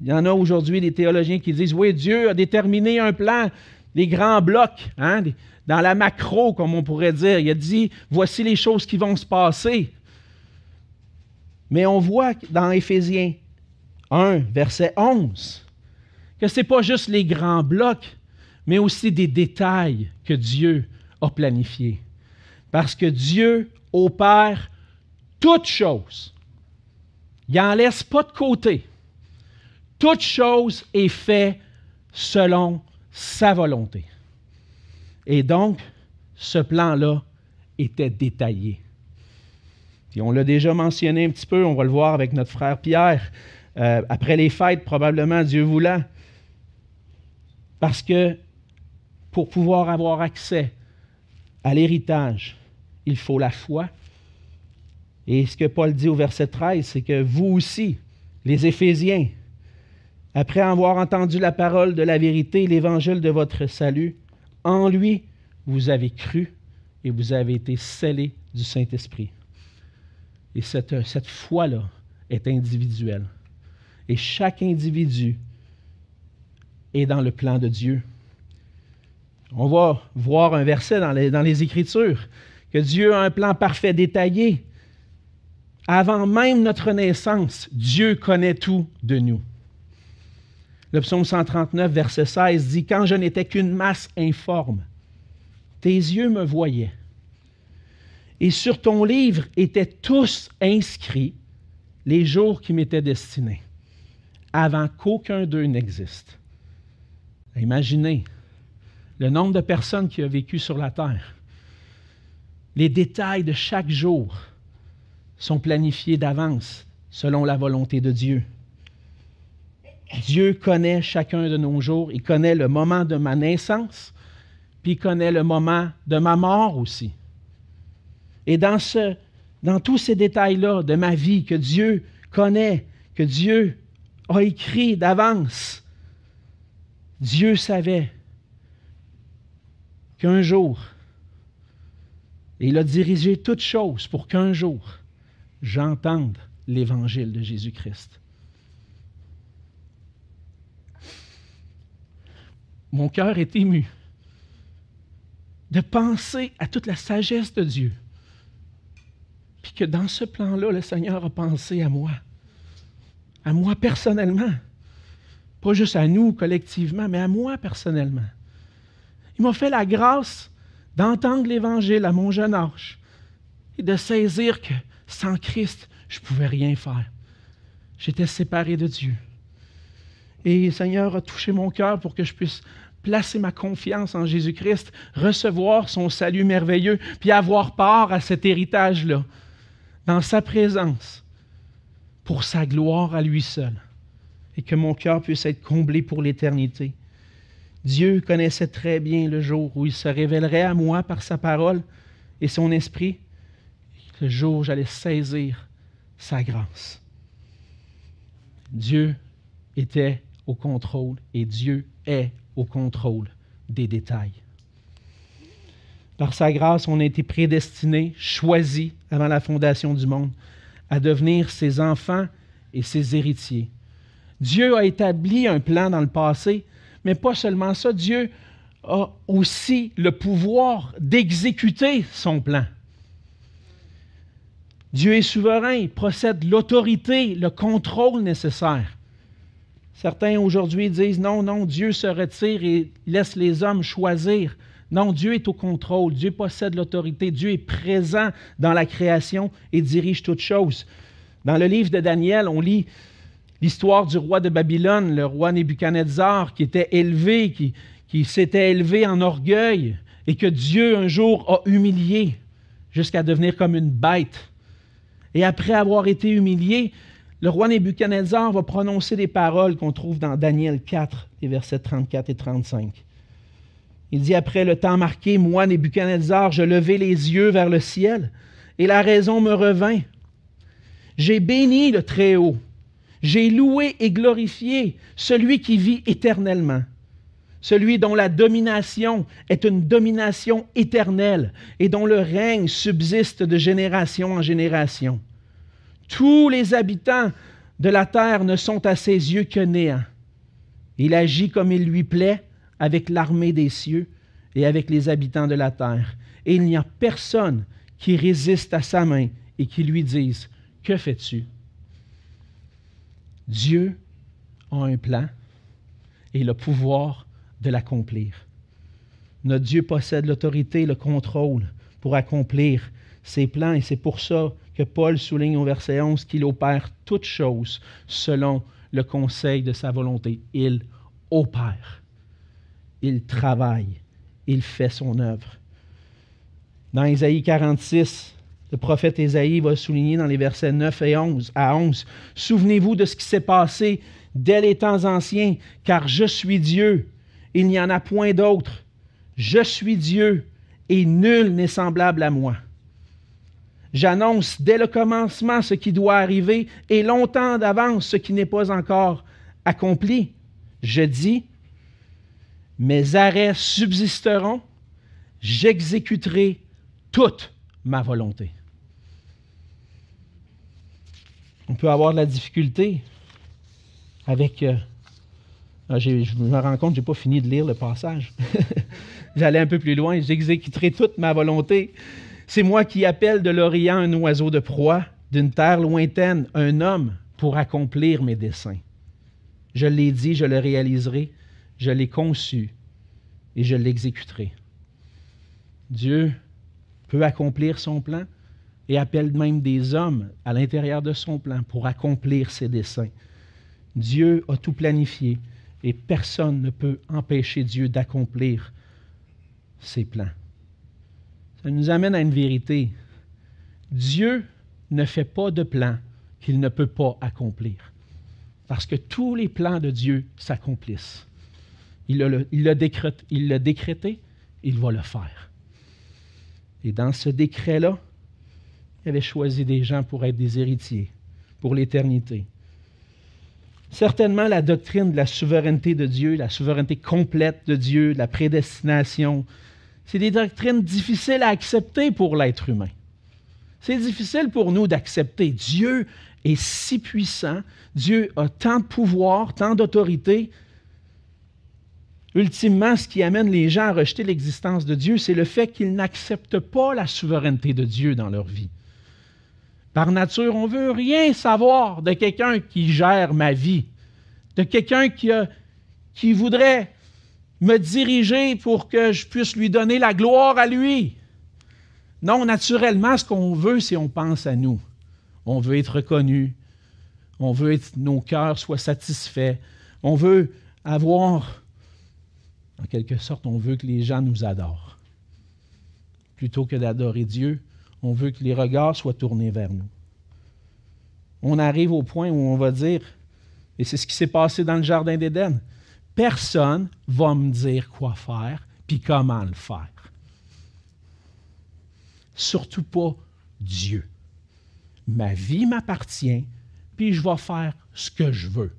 il y en a aujourd'hui des théologiens qui disent, oui, Dieu a déterminé un plan, des grands blocs, hein, dans la macro, comme on pourrait dire. Il a dit, voici les choses qui vont se passer. Mais on voit dans Éphésiens 1, verset 11, que ce n'est pas juste les grands blocs, mais aussi des détails que Dieu a planifiés. Parce que Dieu opère toutes choses. Il n'en laisse pas de côté. Toute chose est faite selon sa volonté. Et donc, ce plan-là était détaillé. Et on l'a déjà mentionné un petit peu, on va le voir avec notre frère Pierre. Euh, après les fêtes, probablement, Dieu voulant. Parce que pour pouvoir avoir accès à l'héritage, il faut la foi. Et ce que Paul dit au verset 13, c'est que vous aussi, les Éphésiens, après avoir entendu la parole de la vérité, l'évangile de votre salut, en lui, vous avez cru et vous avez été scellés du Saint-Esprit. Et cette, foi-là est individuelle. Et chaque individu est dans le plan de Dieu. On va voir un verset dans les, dans les Écritures, que Dieu a un plan parfait détaillé. Avant même notre naissance, Dieu connaît tout de nous. Le psaume 139, verset 16 dit, Quand je n'étais qu'une masse informe, tes yeux me voyaient. Et sur ton livre étaient tous inscrits les jours qui m'étaient destinés avant qu'aucun d'eux n'existe. Imaginez le nombre de personnes qui ont vécu sur la terre. Les détails de chaque jour sont planifiés d'avance selon la volonté de Dieu. Dieu connaît chacun de nos jours. Il connaît le moment de ma naissance, puis il connaît le moment de ma mort aussi. Et dans, tous ces détails-là de ma vie que Dieu connaît, que Dieu a écrit d'avance. Dieu savait qu'un jour, il a dirigé toutes choses pour qu'un jour, j'entende l'évangile de Jésus-Christ. Mon cœur est ému de penser à toute la sagesse de Dieu, puis que dans ce plan-là, le Seigneur a pensé à moi à moi personnellement. Pas juste à nous collectivement, mais à moi personnellement. Il m'a fait la grâce d'entendre l'Évangile à mon jeune âge et de saisir que sans Christ, je ne pouvais rien faire. J'étais séparé de Dieu. Et Seigneur a touché mon cœur pour que je puisse placer ma confiance en Jésus-Christ, recevoir son salut merveilleux, puis avoir part à cet héritage-là, dans sa présence pour sa gloire à lui seul, et que mon cœur puisse être comblé pour l'éternité. Dieu connaissait très bien le jour où il se révélerait à moi par sa parole et son esprit, le jour où j'allais saisir sa grâce. Dieu était au contrôle et Dieu est au contrôle des détails. Par sa grâce, on a été prédestinés, choisis avant la fondation du monde, à devenir ses enfants et ses héritiers. Dieu a établi un plan dans le passé, mais pas seulement ça, Dieu a aussi le pouvoir d'exécuter son plan. Dieu est souverain, il procède l'autorité, le contrôle nécessaire. Certains aujourd'hui disent non, non, Dieu se retire et laisse les hommes choisir. Non, Dieu est au contrôle, Dieu possède l'autorité, Dieu est présent dans la création et dirige toutes choses. Dans le livre de Daniel, on lit l'histoire du roi de Babylone, le roi Nebuchadnezzar, qui était élevé, qui, qui s'était élevé en orgueil et que Dieu un jour a humilié jusqu'à devenir comme une bête. Et après avoir été humilié, le roi Nebuchadnezzar va prononcer des paroles qu'on trouve dans Daniel 4, les versets 34 et 35. Il dit après le temps marqué, moi, Nebuchadnezzar, je levai les yeux vers le ciel, et la raison me revint. J'ai béni le Très-Haut, j'ai loué et glorifié celui qui vit éternellement, celui dont la domination est une domination éternelle et dont le règne subsiste de génération en génération. Tous les habitants de la terre ne sont à ses yeux que néant. Il agit comme il lui plaît avec l'armée des cieux et avec les habitants de la terre. Et il n'y a personne qui résiste à sa main et qui lui dise, Que fais-tu Dieu a un plan et le pouvoir de l'accomplir. Notre Dieu possède l'autorité le contrôle pour accomplir ses plans et c'est pour ça Paul souligne au verset 11 qu'il opère toutes choses selon le conseil de sa volonté. Il opère, il travaille, il fait son œuvre. Dans Ésaïe 46, le prophète Ésaïe va souligner dans les versets 9 et 11 à 11, Souvenez-vous de ce qui s'est passé dès les temps anciens, car je suis Dieu, il n'y en a point d'autre. Je suis Dieu, et nul n'est semblable à moi. J'annonce dès le commencement ce qui doit arriver et longtemps d'avance ce qui n'est pas encore accompli. Je dis, mes arrêts subsisteront, j'exécuterai toute ma volonté. On peut avoir de la difficulté avec... Euh, ah, je me rends compte je n'ai pas fini de lire le passage. J'allais un peu plus loin. J'exécuterai toute ma volonté. C'est moi qui appelle de l'Orient un oiseau de proie, d'une terre lointaine un homme pour accomplir mes desseins. Je l'ai dit, je le réaliserai, je l'ai conçu et je l'exécuterai. Dieu peut accomplir son plan et appelle même des hommes à l'intérieur de son plan pour accomplir ses desseins. Dieu a tout planifié et personne ne peut empêcher Dieu d'accomplir ses plans. Ça nous amène à une vérité. Dieu ne fait pas de plan qu'il ne peut pas accomplir. Parce que tous les plans de Dieu s'accomplissent. Il l'a décrété, décrété, il va le faire. Et dans ce décret-là, il avait choisi des gens pour être des héritiers, pour l'éternité. Certainement, la doctrine de la souveraineté de Dieu, la souveraineté complète de Dieu, la prédestination, c'est des doctrines difficiles à accepter pour l'être humain. C'est difficile pour nous d'accepter. Dieu est si puissant, Dieu a tant de pouvoir, tant d'autorité. Ultimement, ce qui amène les gens à rejeter l'existence de Dieu, c'est le fait qu'ils n'acceptent pas la souveraineté de Dieu dans leur vie. Par nature, on ne veut rien savoir de quelqu'un qui gère ma vie, de quelqu'un qui, qui voudrait me diriger pour que je puisse lui donner la gloire à lui. Non, naturellement, ce qu'on veut, c'est on pense à nous. On veut être reconnu. On veut que nos cœurs soient satisfaits. On veut avoir, en quelque sorte, on veut que les gens nous adorent. Plutôt que d'adorer Dieu, on veut que les regards soient tournés vers nous. On arrive au point où on va dire, et c'est ce qui s'est passé dans le Jardin d'Éden, personne va me dire quoi faire puis comment le faire. Surtout pas Dieu. Ma vie m'appartient, puis je vais faire ce que je veux.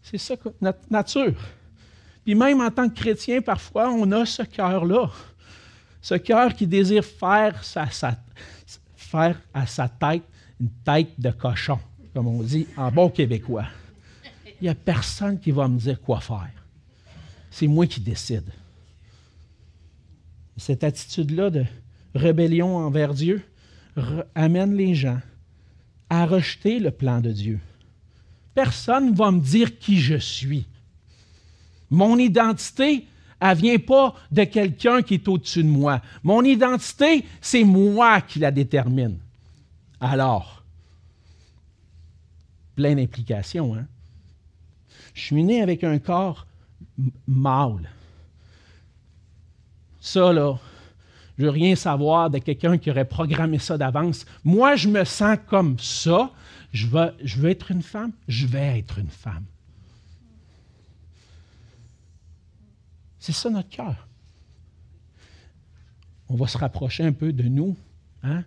C'est ça, notre nature. Puis même en tant que chrétien, parfois, on a ce cœur-là. Ce cœur qui désire faire, faire à sa tête une tête de cochon, comme on dit en bon québécois. Il n'y a personne qui va me dire quoi faire. C'est moi qui décide. Cette attitude-là de rébellion envers Dieu amène les gens à rejeter le plan de Dieu. Personne ne va me dire qui je suis. Mon identité, elle ne vient pas de quelqu'un qui est au-dessus de moi. Mon identité, c'est moi qui la détermine. Alors, plein d'implications. Hein? Je suis né avec un corps mâle. Ça, là, je veux rien savoir de quelqu'un qui aurait programmé ça d'avance. Moi, je me sens comme ça. Je veux, je veux être une femme. Je vais être une femme. C'est ça notre cœur. On va se rapprocher un peu de nous. Hein?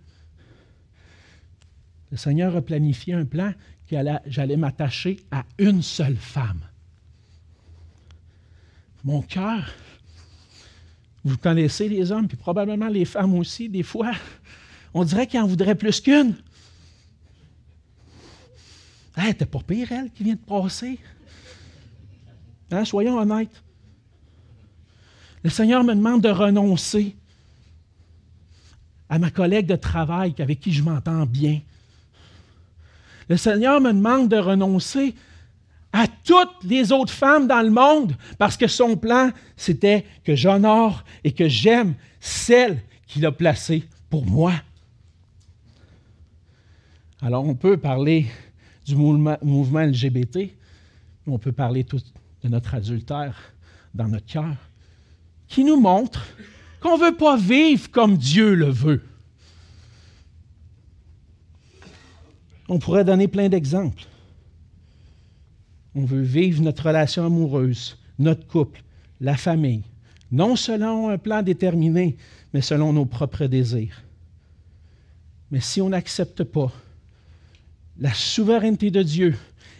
Le Seigneur a planifié un plan que j'allais m'attacher à une seule femme. Mon cœur, vous connaissez les hommes, puis probablement les femmes aussi, des fois, on dirait qu'il en voudrait plus qu'une. Hey, t'es pas pire, elle, qui vient de passer. Hein, soyons honnêtes. Le Seigneur me demande de renoncer à ma collègue de travail avec qui je m'entends bien. Le Seigneur me demande de renoncer à toutes les autres femmes dans le monde parce que son plan, c'était que j'honore et que j'aime celle qu'il a placée pour moi. Alors, on peut parler du mouvement, LGBT, on peut parler de notre adultère dans notre cœur qui nous montre qu'on ne veut pas vivre comme Dieu le veut. On pourrait donner plein d'exemples. On veut vivre notre relation amoureuse, notre couple, la famille, non selon un plan déterminé, mais selon nos propres désirs. Mais si on n'accepte pas la souveraineté de Dieu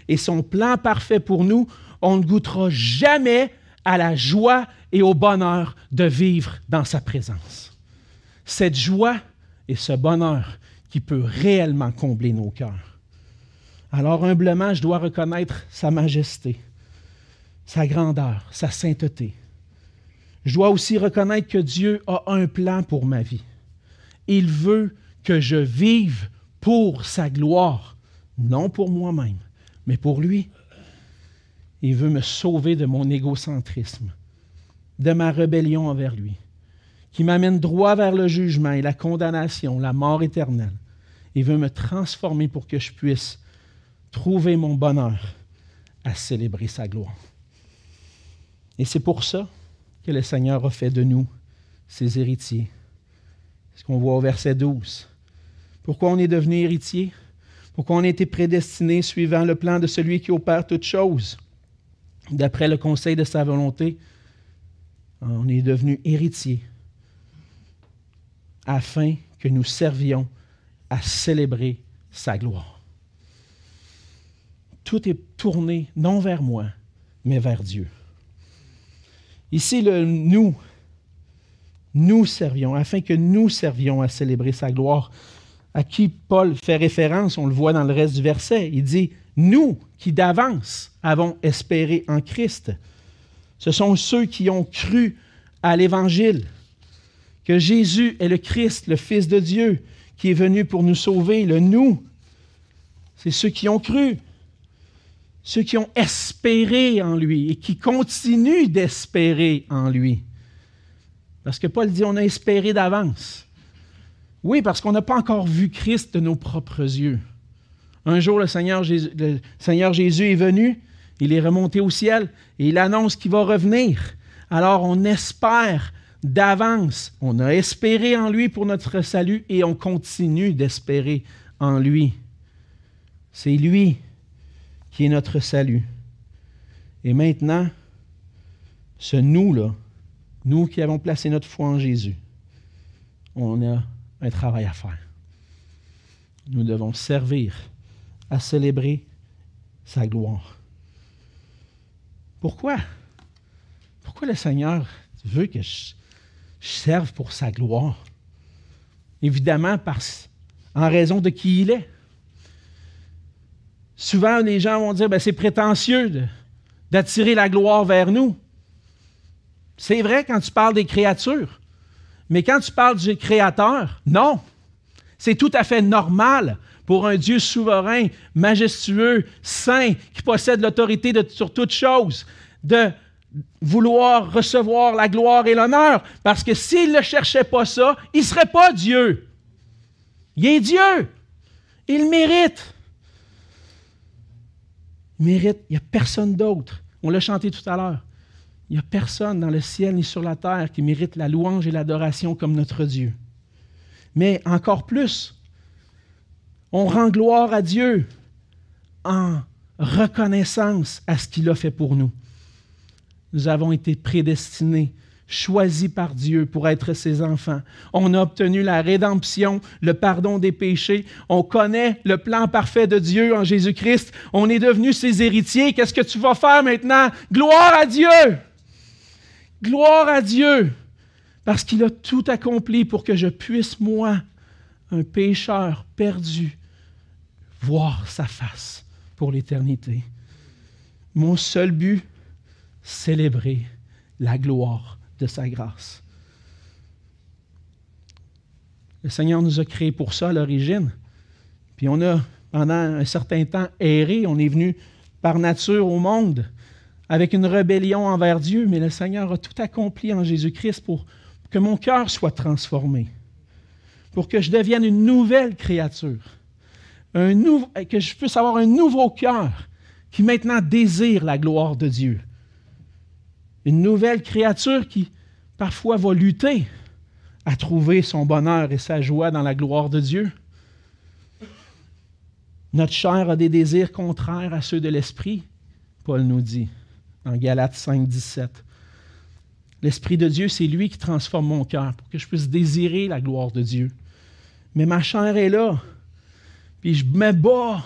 et son plan parfait pour nous, on ne goûtera jamais à la joie et au bonheur de vivre dans sa présence. Cette joie et ce bonheur qui peut réellement combler nos cœurs. Alors humblement, je dois reconnaître sa majesté, sa grandeur, sa sainteté. Je dois aussi reconnaître que Dieu a un plan pour ma vie. Il veut que je vive pour sa gloire, non pour moi-même, mais pour lui. Il veut me sauver de mon égocentrisme, de ma rébellion envers lui, qui m'amène droit vers le jugement et la condamnation, la mort éternelle. Il veut me transformer pour que je puisse trouver mon bonheur à célébrer sa gloire. Et c'est pour ça que le Seigneur a fait de nous ses héritiers. Ce qu'on voit au verset 12. Pourquoi on est devenu héritier? Pourquoi on a été prédestiné suivant le plan de celui qui opère toutes choses? d'après le conseil de sa volonté, on est devenu héritier afin que nous servions à célébrer sa gloire. Tout est tourné non vers moi, mais vers Dieu. Ici, le nous, nous servions, afin que nous servions à célébrer sa gloire, à qui Paul fait référence, on le voit dans le reste du verset. Il dit, nous qui d'avance avons espéré en Christ. Ce sont ceux qui ont cru à l'Évangile, que Jésus est le Christ, le Fils de Dieu, qui est venu pour nous sauver, le nous. C'est ceux qui ont cru, ceux qui ont espéré en lui et qui continuent d'espérer en lui. Parce que Paul dit, on a espéré d'avance. Oui, parce qu'on n'a pas encore vu Christ de nos propres yeux. Un jour, le Seigneur, Jésus, le Seigneur Jésus est venu, il est remonté au ciel et il annonce qu'il va revenir. Alors on espère d'avance, on a espéré en lui pour notre salut et on continue d'espérer en lui. C'est lui qui est notre salut. Et maintenant, ce nous-là, nous qui avons placé notre foi en Jésus, on a un travail à faire. Nous devons servir à célébrer sa gloire. Pourquoi? Pourquoi le Seigneur veut que je, serve pour sa gloire? Évidemment, parce, en raison de qui il est. Souvent, les gens vont dire, ben, c'est prétentieux d'attirer la gloire vers nous. C'est vrai quand tu parles des créatures, mais quand tu parles du Créateur, non. C'est tout à fait normal pour un Dieu souverain, majestueux, saint, qui possède l'autorité sur toutes choses, de vouloir recevoir la gloire et l'honneur, parce que s'il ne cherchait pas ça, il ne serait pas Dieu. Il est Dieu. Il mérite. Il mérite. Il n'y a personne d'autre. On l'a chanté tout à l'heure. Il n'y a personne dans le ciel ni sur la terre qui mérite la louange et l'adoration comme notre Dieu. Mais encore plus, on rend gloire à Dieu en reconnaissance à ce qu'il a fait pour nous. Nous avons été prédestinés, choisis par Dieu pour être ses enfants. On a obtenu la rédemption, le pardon des péchés. On connaît le plan parfait de Dieu en Jésus-Christ. On est devenus ses héritiers. Qu'est-ce que tu vas faire maintenant? Gloire à Dieu! Gloire à Dieu! Parce qu'il a tout accompli pour que je puisse, moi, un pécheur perdu, voir sa face pour l'éternité. Mon seul but, célébrer la gloire de sa grâce. Le Seigneur nous a créés pour ça à l'origine. Puis on a, pendant un certain temps, erré. On est venu par nature au monde avec une rébellion envers Dieu, mais le Seigneur a tout accompli en Jésus-Christ pour que mon cœur soit transformé, pour que je devienne une nouvelle créature, que je puisse avoir un nouveau cœur qui maintenant désire la gloire de Dieu. Une nouvelle créature qui parfois va lutter à trouver son bonheur et sa joie dans la gloire de Dieu. Notre chair a des désirs contraires à ceux de l'esprit, Paul nous dit en Galates 5, 17. L'Esprit de Dieu, c'est lui qui transforme mon cœur pour que je puisse désirer la gloire de Dieu. Mais ma chair est là. Puis je me bats.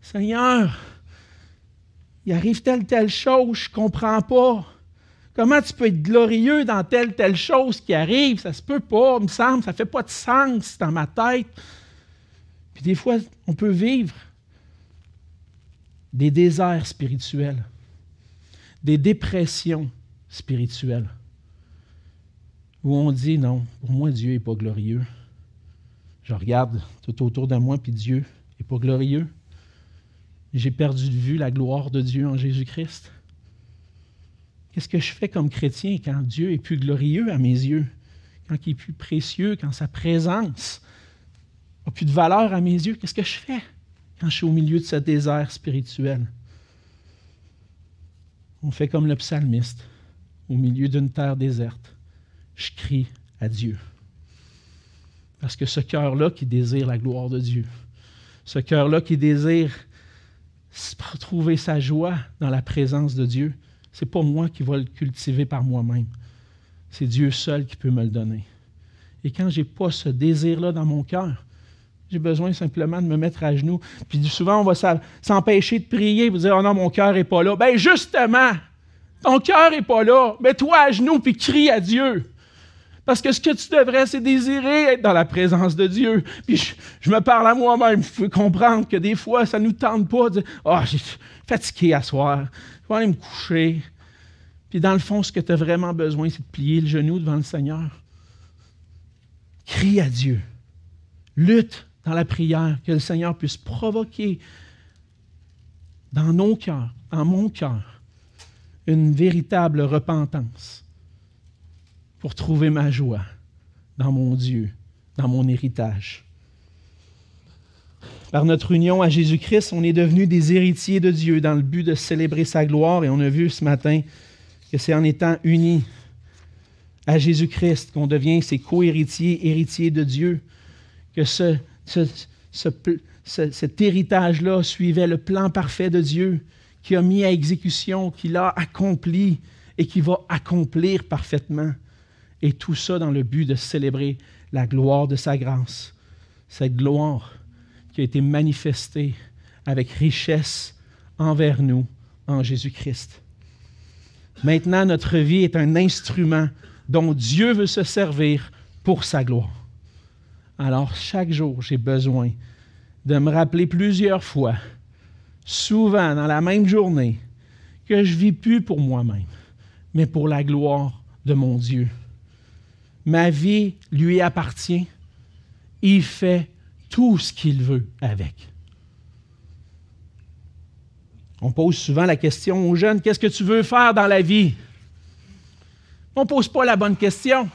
Seigneur, il arrive telle, telle chose, je ne comprends pas. Comment tu peux être glorieux dans telle, telle chose qui arrive? Ça se peut pas, me semble, ça fait pas de sens dans ma tête. Puis des fois, on peut vivre des déserts spirituels, des dépressions spirituelle, où on dit non, pour moi, Dieu n'est pas glorieux. Je regarde tout autour de moi, puis Dieu n'est pas glorieux. J'ai perdu de vue la gloire de Dieu en Jésus-Christ. Qu'est-ce que je fais comme chrétien quand Dieu est plus glorieux à mes yeux, quand il est plus précieux, quand sa présence n'a plus de valeur à mes yeux? Qu'est-ce que je fais quand je suis au milieu de ce désert spirituel? On fait comme le psalmiste au milieu d'une terre déserte, je crie à Dieu. Parce que ce cœur-là qui désire la gloire de Dieu, ce cœur-là qui désire trouver sa joie dans la présence de Dieu, c'est pas moi qui vais le cultiver par moi-même. C'est Dieu seul qui peut me le donner. Et quand je n'ai pas ce désir-là dans mon cœur, j'ai besoin simplement de me mettre à genoux. Puis souvent, on va s'empêcher de prier, vous dire Oh non, mon cœur n'est pas là. Bien, justement, ton cœur n'est pas là. Mets-toi à genoux puis crie à Dieu. Parce que ce que tu devrais, c'est désirer être dans la présence de Dieu. Puis je, me parle à moi-même. Il faut comprendre que des fois, ça ne nous tente pas de dire Oh, j'ai fatigué à soir. Je vais aller me coucher. Puis dans le fond, ce que tu as vraiment besoin, c'est de plier le genou devant le Seigneur. Crie à Dieu. Lutte dans la prière, que le Seigneur puisse provoquer dans nos cœurs, dans mon cœur, une véritable repentance pour trouver ma joie dans mon Dieu, dans mon héritage. Par notre union à Jésus-Christ, on est devenus des héritiers de Dieu dans le but de célébrer sa gloire et on a vu ce matin que c'est en étant unis à Jésus-Christ qu'on devient ses co-héritiers, héritiers de Dieu, que ce, cet héritage-là suivait le plan parfait de Dieu qui a mis à exécution, qu'il a accompli et qui va accomplir parfaitement. Et tout ça dans le but de célébrer la gloire de sa grâce. Cette gloire qui a été manifestée avec richesse envers nous en Jésus-Christ. Maintenant, notre vie est un instrument dont Dieu veut se servir pour sa gloire. Alors, chaque jour, j'ai besoin de me rappeler plusieurs fois, souvent dans la même journée, que je ne vis plus pour moi-même, mais pour la gloire de mon Dieu. Ma vie lui appartient. Il fait tout ce qu'il veut avec. On pose souvent la question aux jeunes, qu'est-ce que tu veux faire dans la vie? On ne pose pas la bonne question.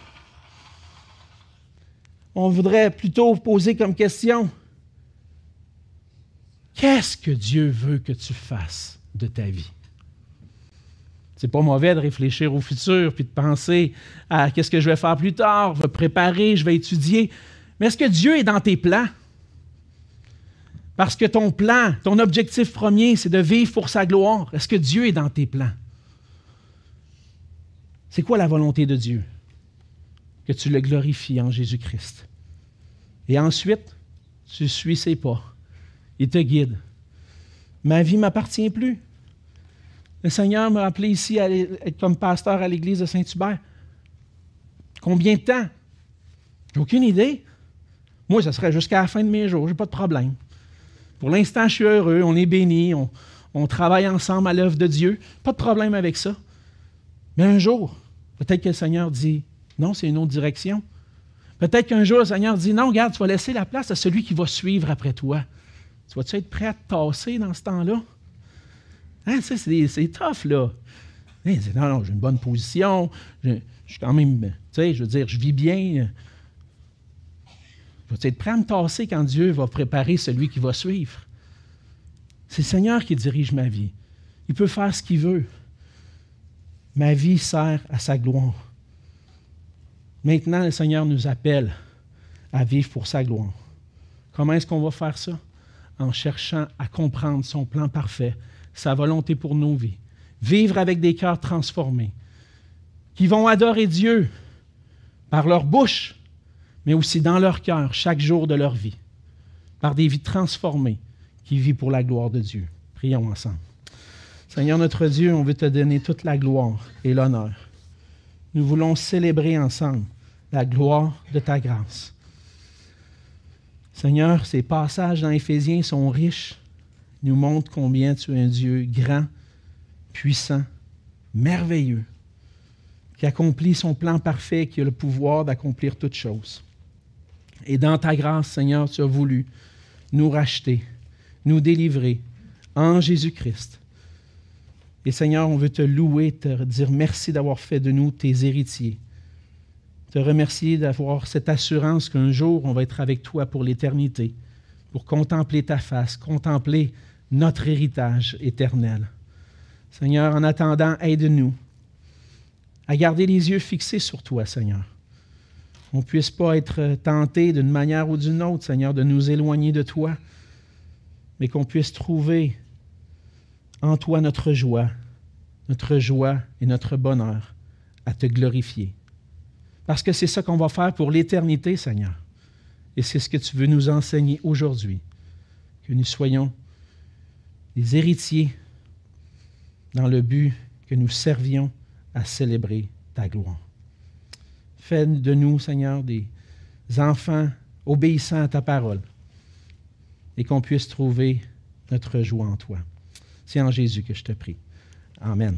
On voudrait plutôt poser comme question, qu'est-ce que Dieu veut que tu fasses de ta vie? C'est pas mauvais de réfléchir au futur puis de penser à qu'est-ce que je vais faire plus tard, je vais préparer, je vais étudier. Mais est-ce que Dieu est dans tes plans? Parce que ton plan, ton objectif premier, c'est de vivre pour sa gloire. Est-ce que Dieu est dans tes plans? C'est quoi la volonté de Dieu? Que tu le glorifies en Jésus-Christ. Et ensuite, tu suis ses pas. Il te guide. Ma vie m'appartient plus. Le Seigneur m'a appelé ici à être comme pasteur à l'église de Saint-Hubert. Combien de temps? J'ai aucune idée. Moi, ce serait jusqu'à la fin de mes jours, j'ai pas de problème. Pour l'instant, je suis heureux, on est béni, on, travaille ensemble à l'œuvre de Dieu. Pas de problème avec ça. Mais un jour, peut-être que le Seigneur dit non, c'est une autre direction. Peut-être qu'un jour, le Seigneur dit non, regarde, tu vas laisser la place à celui qui va suivre après toi. Tu vas-tu être prêt à te tasser dans ce temps-là? Hein, c'est tough, là. non, non, j'ai une bonne position. Je, suis quand même, tu sais, je veux dire, je vis bien. Je vais être prêt à me tasser quand Dieu va préparer celui qui va suivre. C'est le Seigneur qui dirige ma vie. Il peut faire ce qu'il veut. Ma vie sert à sa gloire. Maintenant, le Seigneur nous appelle à vivre pour sa gloire. Comment est-ce qu'on va faire ça? En cherchant à comprendre son plan parfait sa volonté pour nos vies. Vivre avec des cœurs transformés, qui vont adorer Dieu par leur bouche, mais aussi dans leur cœur chaque jour de leur vie, par des vies transformées qui vivent pour la gloire de Dieu. Prions ensemble. Seigneur notre Dieu, on veut te donner toute la gloire et l'honneur. Nous voulons célébrer ensemble la gloire de ta grâce. Seigneur, ces passages dans Éphésiens sont riches nous montre combien tu es un Dieu grand, puissant, merveilleux, qui accomplit son plan parfait, qui a le pouvoir d'accomplir toutes choses. Et dans ta grâce, Seigneur, tu as voulu nous racheter, nous délivrer en Jésus-Christ. Et Seigneur, on veut te louer, te dire merci d'avoir fait de nous tes héritiers. Te remercier d'avoir cette assurance qu'un jour, on va être avec toi pour l'éternité, pour contempler ta face, contempler notre héritage éternel. Seigneur, en attendant, aide-nous à garder les yeux fixés sur toi, Seigneur. On ne puisse pas être tenté d'une manière ou d'une autre, Seigneur, de nous éloigner de toi, mais qu'on puisse trouver en toi notre joie, notre joie et notre bonheur à te glorifier. Parce que c'est ça qu'on va faire pour l'éternité, Seigneur. Et c'est ce que tu veux nous enseigner aujourd'hui, que nous soyons des héritiers dans le but que nous servions à célébrer ta gloire. Fais de nous, Seigneur, des enfants obéissants à ta parole et qu'on puisse trouver notre joie en toi. C'est en Jésus que je te prie. Amen.